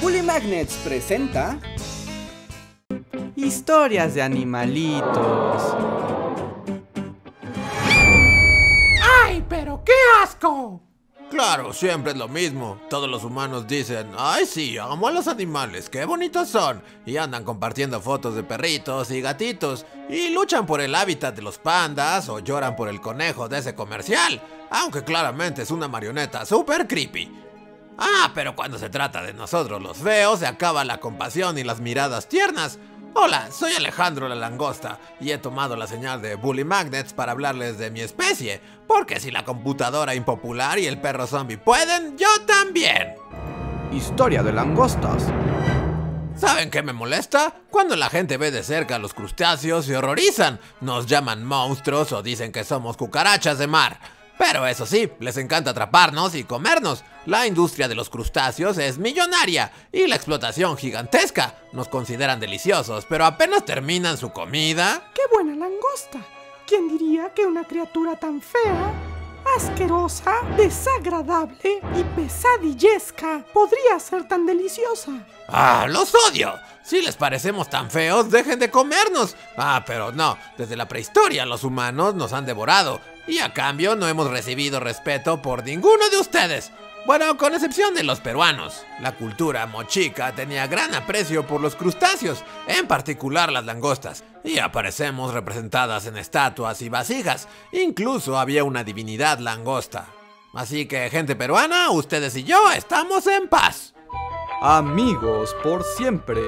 Bully Magnets presenta Historias de animalitos. ¡Ay, pero qué asco! Claro, siempre es lo mismo. Todos los humanos dicen, ay sí, amo a los animales, qué bonitos son. Y andan compartiendo fotos de perritos y gatitos. Y luchan por el hábitat de los pandas o lloran por el conejo de ese comercial. Aunque claramente es una marioneta super creepy. Ah, pero cuando se trata de nosotros los feos, se acaba la compasión y las miradas tiernas. Hola, soy Alejandro la Langosta y he tomado la señal de Bully Magnets para hablarles de mi especie, porque si la computadora impopular y el perro zombie pueden, yo también. Historia de langostas. ¿Saben qué me molesta? Cuando la gente ve de cerca a los crustáceos se horrorizan, nos llaman monstruos o dicen que somos cucarachas de mar. Pero eso sí, les encanta atraparnos y comernos. La industria de los crustáceos es millonaria y la explotación gigantesca. Nos consideran deliciosos, pero apenas terminan su comida. ¡Qué buena langosta! ¿Quién diría que una criatura tan fea, asquerosa, desagradable y pesadillesca podría ser tan deliciosa? ¡Ah, los odio! Si les parecemos tan feos, dejen de comernos. Ah, pero no, desde la prehistoria los humanos nos han devorado y a cambio no hemos recibido respeto por ninguno de ustedes. Bueno, con excepción de los peruanos. La cultura mochica tenía gran aprecio por los crustáceos, en particular las langostas, y aparecemos representadas en estatuas y vasijas. Incluso había una divinidad langosta. Así que, gente peruana, ustedes y yo estamos en paz. Amigos por siempre.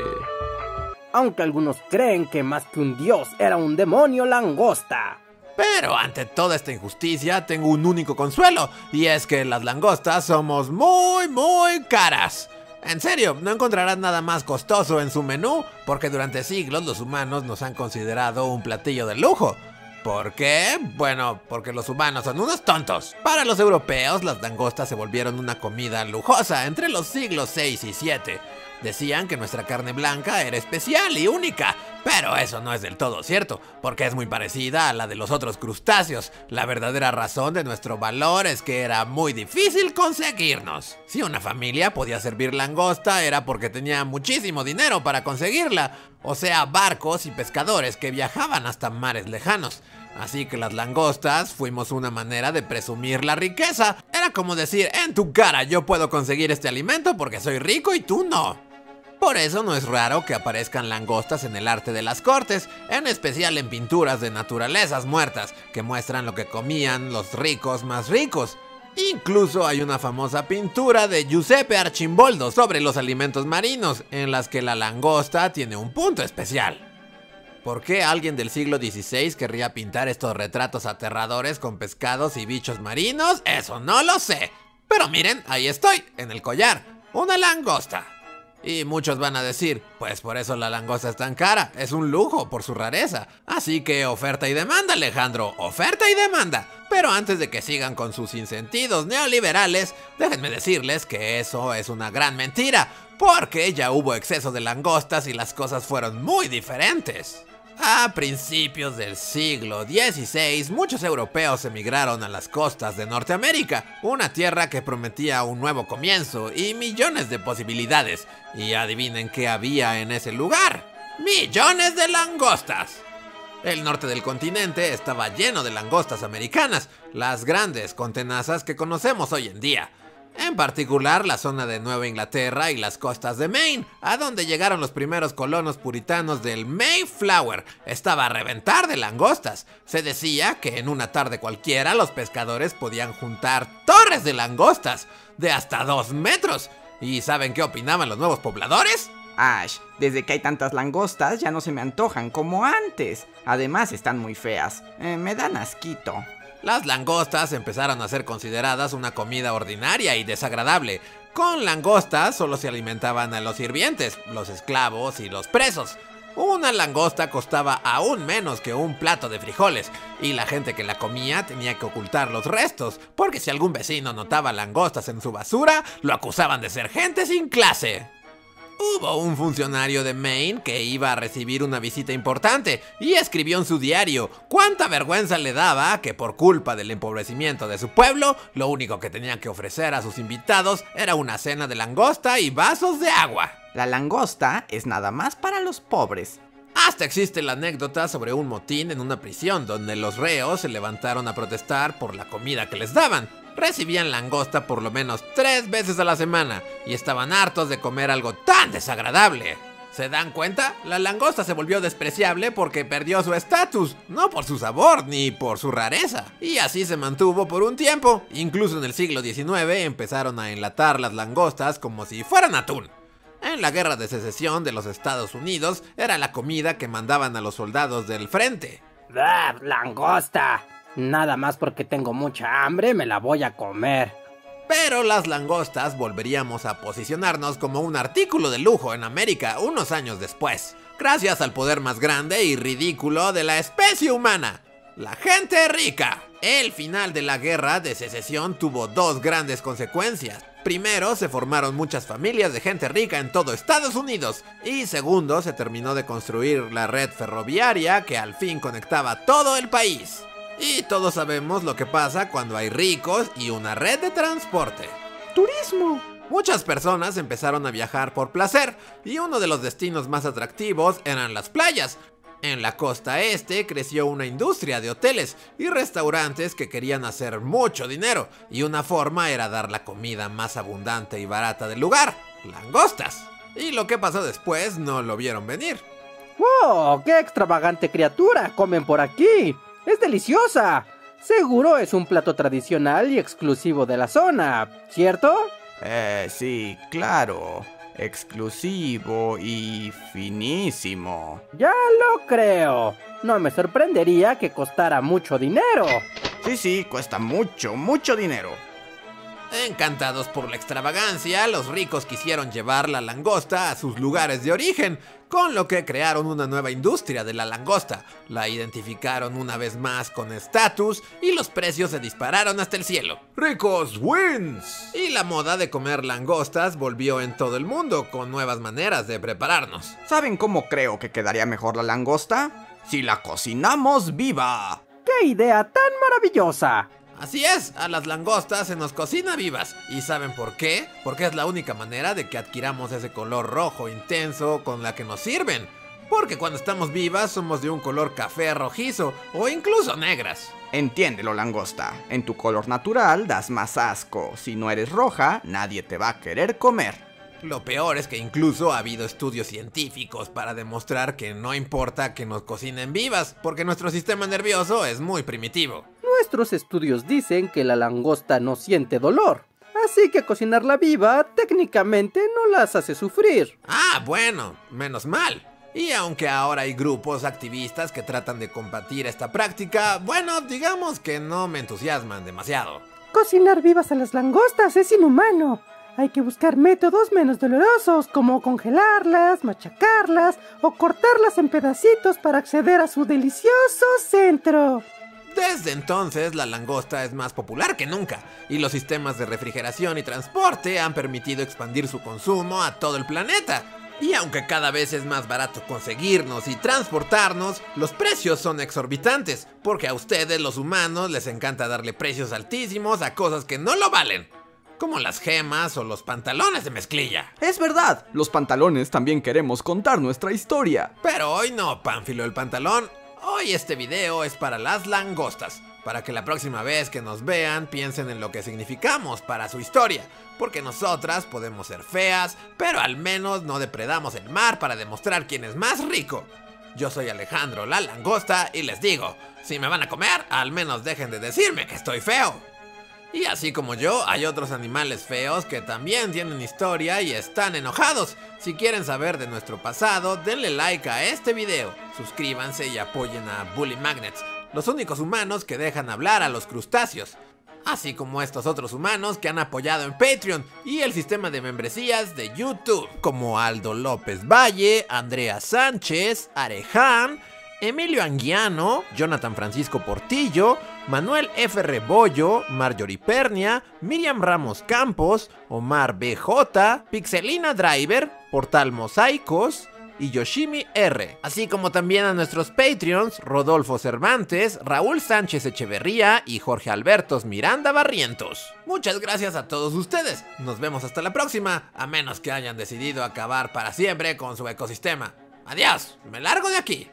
Aunque algunos creen que más que un dios era un demonio langosta. Pero ante toda esta injusticia tengo un único consuelo, y es que las langostas somos muy, muy caras. En serio, no encontrarás nada más costoso en su menú, porque durante siglos los humanos nos han considerado un platillo de lujo. ¿Por qué? Bueno, porque los humanos son unos tontos. Para los europeos, las langostas se volvieron una comida lujosa entre los siglos 6 y 7. Decían que nuestra carne blanca era especial y única, pero eso no es del todo cierto, porque es muy parecida a la de los otros crustáceos. La verdadera razón de nuestro valor es que era muy difícil conseguirnos. Si una familia podía servir langosta era porque tenía muchísimo dinero para conseguirla, o sea, barcos y pescadores que viajaban hasta mares lejanos. Así que las langostas fuimos una manera de presumir la riqueza. Era como decir, en tu cara yo puedo conseguir este alimento porque soy rico y tú no. Por eso no es raro que aparezcan langostas en el arte de las cortes, en especial en pinturas de naturalezas muertas, que muestran lo que comían los ricos más ricos. Incluso hay una famosa pintura de Giuseppe Archimboldo sobre los alimentos marinos, en las que la langosta tiene un punto especial. ¿Por qué alguien del siglo XVI querría pintar estos retratos aterradores con pescados y bichos marinos? Eso no lo sé. Pero miren, ahí estoy, en el collar. Una langosta. Y muchos van a decir, pues por eso la langosta es tan cara, es un lujo por su rareza. Así que oferta y demanda, Alejandro, oferta y demanda. Pero antes de que sigan con sus insentidos neoliberales, déjenme decirles que eso es una gran mentira, porque ya hubo exceso de langostas y las cosas fueron muy diferentes. A principios del siglo XVI, muchos europeos emigraron a las costas de Norteamérica, una tierra que prometía un nuevo comienzo y millones de posibilidades. Y adivinen qué había en ese lugar. ¡Millones de langostas! El norte del continente estaba lleno de langostas americanas, las grandes con tenazas que conocemos hoy en día en particular la zona de Nueva Inglaterra y las costas de Maine, a donde llegaron los primeros colonos puritanos del Mayflower. Estaba a reventar de langostas. Se decía que en una tarde cualquiera los pescadores podían juntar torres de langostas de hasta dos metros. ¿Y saben qué opinaban los nuevos pobladores? Ash, desde que hay tantas langostas ya no se me antojan como antes. Además están muy feas. Eh, me dan asquito. Las langostas empezaron a ser consideradas una comida ordinaria y desagradable. Con langostas solo se alimentaban a los sirvientes, los esclavos y los presos. Una langosta costaba aún menos que un plato de frijoles, y la gente que la comía tenía que ocultar los restos, porque si algún vecino notaba langostas en su basura, lo acusaban de ser gente sin clase. Hubo un funcionario de Maine que iba a recibir una visita importante y escribió en su diario cuánta vergüenza le daba que por culpa del empobrecimiento de su pueblo, lo único que tenía que ofrecer a sus invitados era una cena de langosta y vasos de agua. La langosta es nada más para los pobres. Hasta existe la anécdota sobre un motín en una prisión donde los reos se levantaron a protestar por la comida que les daban. Recibían langosta por lo menos tres veces a la semana y estaban hartos de comer algo tan desagradable. ¿Se dan cuenta? La langosta se volvió despreciable porque perdió su estatus, no por su sabor ni por su rareza. Y así se mantuvo por un tiempo. Incluso en el siglo XIX empezaron a enlatar las langostas como si fueran atún. En la guerra de secesión de los Estados Unidos era la comida que mandaban a los soldados del frente. ¡Ah, langosta! Nada más porque tengo mucha hambre me la voy a comer. Pero las langostas volveríamos a posicionarnos como un artículo de lujo en América unos años después, gracias al poder más grande y ridículo de la especie humana, la gente rica. El final de la guerra de secesión tuvo dos grandes consecuencias. Primero, se formaron muchas familias de gente rica en todo Estados Unidos. Y segundo, se terminó de construir la red ferroviaria que al fin conectaba todo el país. Y todos sabemos lo que pasa cuando hay ricos y una red de transporte. Turismo. Muchas personas empezaron a viajar por placer y uno de los destinos más atractivos eran las playas. En la costa este creció una industria de hoteles y restaurantes que querían hacer mucho dinero y una forma era dar la comida más abundante y barata del lugar, langostas. Y lo que pasó después no lo vieron venir. ¡Wow! ¡Qué extravagante criatura! Comen por aquí. ¡Es deliciosa! Seguro es un plato tradicional y exclusivo de la zona, ¿cierto? Eh, sí, claro. Exclusivo y finísimo. Ya lo creo. No me sorprendería que costara mucho dinero. Sí, sí, cuesta mucho, mucho dinero. Encantados por la extravagancia, los ricos quisieron llevar la langosta a sus lugares de origen, con lo que crearon una nueva industria de la langosta. La identificaron una vez más con estatus y los precios se dispararon hasta el cielo. ¡Ricos wins! Y la moda de comer langostas volvió en todo el mundo con nuevas maneras de prepararnos. ¿Saben cómo creo que quedaría mejor la langosta? Si la cocinamos viva. ¡Qué idea tan maravillosa! Así es, a las langostas se nos cocina vivas. ¿Y saben por qué? Porque es la única manera de que adquiramos ese color rojo intenso con la que nos sirven. Porque cuando estamos vivas somos de un color café rojizo o incluso negras. Entiéndelo, langosta. En tu color natural das más asco. Si no eres roja, nadie te va a querer comer. Lo peor es que incluso ha habido estudios científicos para demostrar que no importa que nos cocinen vivas, porque nuestro sistema nervioso es muy primitivo. Nuestros estudios dicen que la langosta no siente dolor. Así que cocinarla viva técnicamente no las hace sufrir. Ah, bueno, menos mal. Y aunque ahora hay grupos activistas que tratan de combatir esta práctica, bueno, digamos que no me entusiasman demasiado. Cocinar vivas a las langostas es inhumano. Hay que buscar métodos menos dolorosos como congelarlas, machacarlas o cortarlas en pedacitos para acceder a su delicioso centro. Desde entonces la langosta es más popular que nunca y los sistemas de refrigeración y transporte han permitido expandir su consumo a todo el planeta. Y aunque cada vez es más barato conseguirnos y transportarnos, los precios son exorbitantes, porque a ustedes los humanos les encanta darle precios altísimos a cosas que no lo valen como las gemas o los pantalones de mezclilla. Es verdad, los pantalones también queremos contar nuestra historia. Pero hoy no, Pánfilo el pantalón. Hoy este video es para las langostas, para que la próxima vez que nos vean piensen en lo que significamos para su historia, porque nosotras podemos ser feas, pero al menos no depredamos el mar para demostrar quién es más rico. Yo soy Alejandro la langosta y les digo, si me van a comer, al menos dejen de decirme que estoy feo. Y así como yo, hay otros animales feos que también tienen historia y están enojados. Si quieren saber de nuestro pasado, denle like a este video, suscríbanse y apoyen a Bully Magnets, los únicos humanos que dejan hablar a los crustáceos. Así como estos otros humanos que han apoyado en Patreon y el sistema de membresías de YouTube, como Aldo López Valle, Andrea Sánchez, Areján, Emilio Anguiano, Jonathan Francisco Portillo, Manuel F. Rebollo, Marjorie Pernia, Miriam Ramos Campos, Omar BJ, Pixelina Driver, Portal Mosaicos y Yoshimi R, así como también a nuestros Patreons Rodolfo Cervantes, Raúl Sánchez Echeverría y Jorge Albertos Miranda Barrientos. Muchas gracias a todos ustedes. Nos vemos hasta la próxima, a menos que hayan decidido acabar para siempre con su ecosistema. Adiós, me largo de aquí.